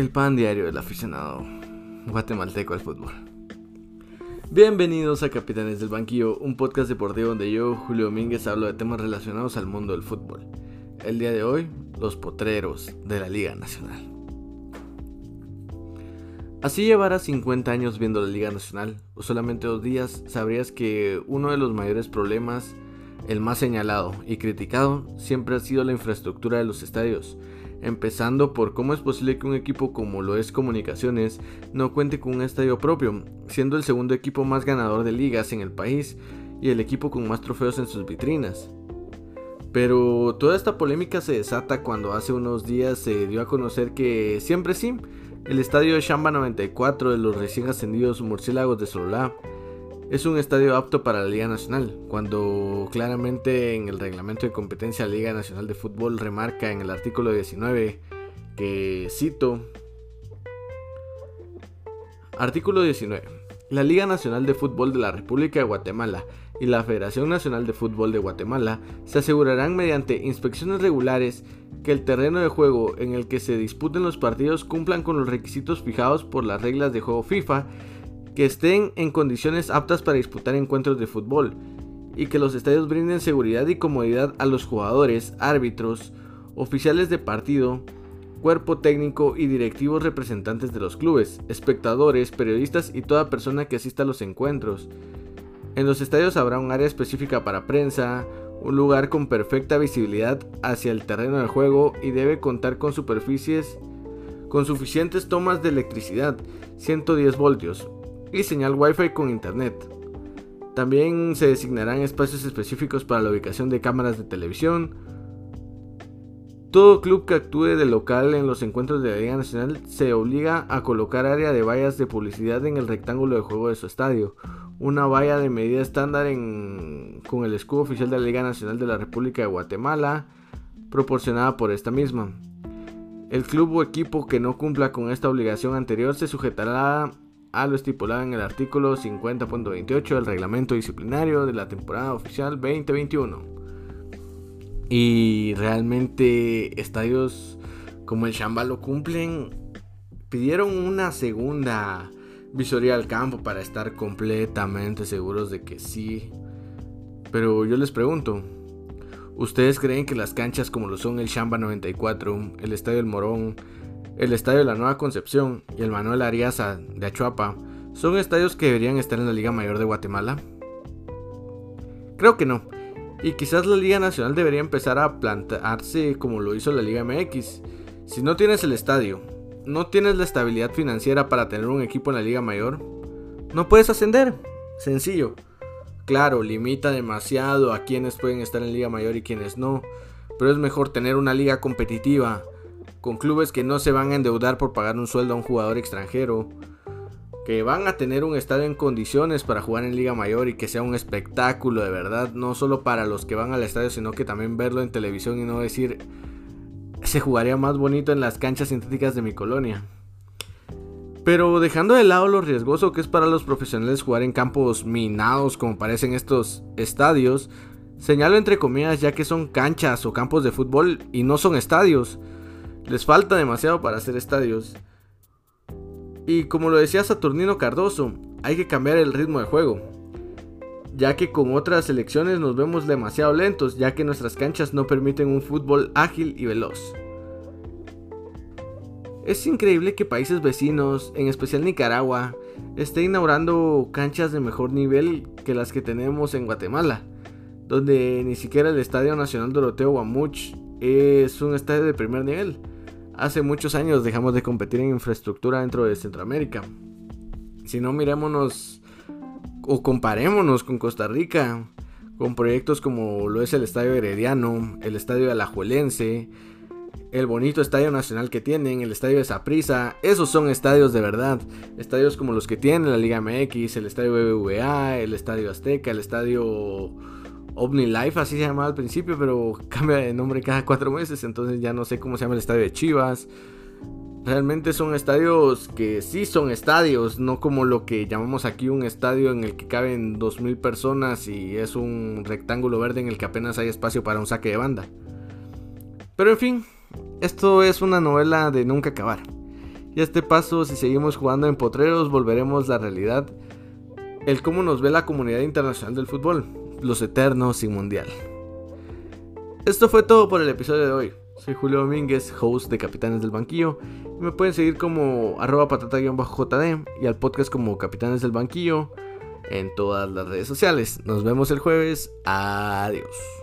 El pan diario del aficionado guatemalteco al fútbol. Bienvenidos a Capitanes del Banquillo, un podcast deportivo donde yo, Julio Domínguez, hablo de temas relacionados al mundo del fútbol. El día de hoy, los potreros de la Liga Nacional. Así llevarás 50 años viendo la Liga Nacional, o solamente dos días, sabrías que uno de los mayores problemas, el más señalado y criticado, siempre ha sido la infraestructura de los estadios empezando por cómo es posible que un equipo como lo es Comunicaciones no cuente con un estadio propio, siendo el segundo equipo más ganador de ligas en el país y el equipo con más trofeos en sus vitrinas. Pero toda esta polémica se desata cuando hace unos días se dio a conocer que siempre sí, el estadio de Shamba 94 de los recién ascendidos Murciélagos de Sololá es un estadio apto para la Liga Nacional, cuando claramente en el reglamento de competencia de la Liga Nacional de Fútbol remarca en el artículo 19 que cito Artículo 19. La Liga Nacional de Fútbol de la República de Guatemala y la Federación Nacional de Fútbol de Guatemala se asegurarán mediante inspecciones regulares que el terreno de juego en el que se disputen los partidos cumplan con los requisitos fijados por las reglas de juego FIFA que estén en condiciones aptas para disputar encuentros de fútbol y que los estadios brinden seguridad y comodidad a los jugadores, árbitros, oficiales de partido, cuerpo técnico y directivos representantes de los clubes, espectadores, periodistas y toda persona que asista a los encuentros. En los estadios habrá un área específica para prensa, un lugar con perfecta visibilidad hacia el terreno de juego y debe contar con superficies con suficientes tomas de electricidad, 110 voltios, y señal Wi-Fi con internet. También se designarán espacios específicos para la ubicación de cámaras de televisión. Todo club que actúe de local en los encuentros de la Liga Nacional se obliga a colocar área de vallas de publicidad en el rectángulo de juego de su estadio. Una valla de medida estándar con el escudo oficial de la Liga Nacional de la República de Guatemala, proporcionada por esta misma. El club o equipo que no cumpla con esta obligación anterior se sujetará a lo estipulado en el artículo 50.28 del reglamento disciplinario de la temporada oficial 2021. Y realmente estadios como el Shamba lo cumplen. Pidieron una segunda visoría al campo para estar completamente seguros de que sí. Pero yo les pregunto, ¿ustedes creen que las canchas como lo son el Shamba 94, el Estadio El Morón, el Estadio de la Nueva Concepción y el Manuel Ariaza de Achuapa son estadios que deberían estar en la Liga Mayor de Guatemala? Creo que no. Y quizás la Liga Nacional debería empezar a plantearse como lo hizo la Liga MX. Si no tienes el estadio, no tienes la estabilidad financiera para tener un equipo en la Liga Mayor, no puedes ascender. Sencillo. Claro, limita demasiado a quienes pueden estar en Liga Mayor y quienes no. Pero es mejor tener una liga competitiva con clubes que no se van a endeudar por pagar un sueldo a un jugador extranjero, que van a tener un estadio en condiciones para jugar en Liga Mayor y que sea un espectáculo de verdad, no solo para los que van al estadio, sino que también verlo en televisión y no decir se jugaría más bonito en las canchas sintéticas de mi colonia. Pero dejando de lado lo riesgoso que es para los profesionales jugar en campos minados como parecen estos estadios, señalo entre comillas ya que son canchas o campos de fútbol y no son estadios. Les falta demasiado para hacer estadios. Y como lo decía Saturnino Cardoso, hay que cambiar el ritmo de juego. Ya que con otras selecciones nos vemos demasiado lentos, ya que nuestras canchas no permiten un fútbol ágil y veloz. Es increíble que países vecinos, en especial Nicaragua, estén inaugurando canchas de mejor nivel que las que tenemos en Guatemala, donde ni siquiera el Estadio Nacional Doroteo Guamuch es un estadio de primer nivel hace muchos años dejamos de competir en infraestructura dentro de Centroamérica. Si no, mirémonos o comparémonos con Costa Rica, con proyectos como lo es el Estadio Herediano, el Estadio Alajuelense, el bonito Estadio Nacional que tienen, el Estadio de Saprissa, esos son estadios de verdad. Estadios como los que tienen la Liga MX, el Estadio BBVA, el Estadio Azteca, el Estadio OVNI Life, así se llamaba al principio, pero cambia de nombre cada cuatro meses, entonces ya no sé cómo se llama el estadio de Chivas. Realmente son estadios que sí son estadios, no como lo que llamamos aquí un estadio en el que caben 2.000 personas y es un rectángulo verde en el que apenas hay espacio para un saque de banda. Pero en fin, esto es una novela de nunca acabar. Y a este paso, si seguimos jugando en potreros, volveremos la realidad. El cómo nos ve la comunidad internacional del fútbol. Los eternos sin mundial. Esto fue todo por el episodio de hoy. Soy Julio Domínguez, host de Capitanes del Banquillo. Y me pueden seguir como arroba patata-jd y al podcast como Capitanes del Banquillo en todas las redes sociales. Nos vemos el jueves. Adiós.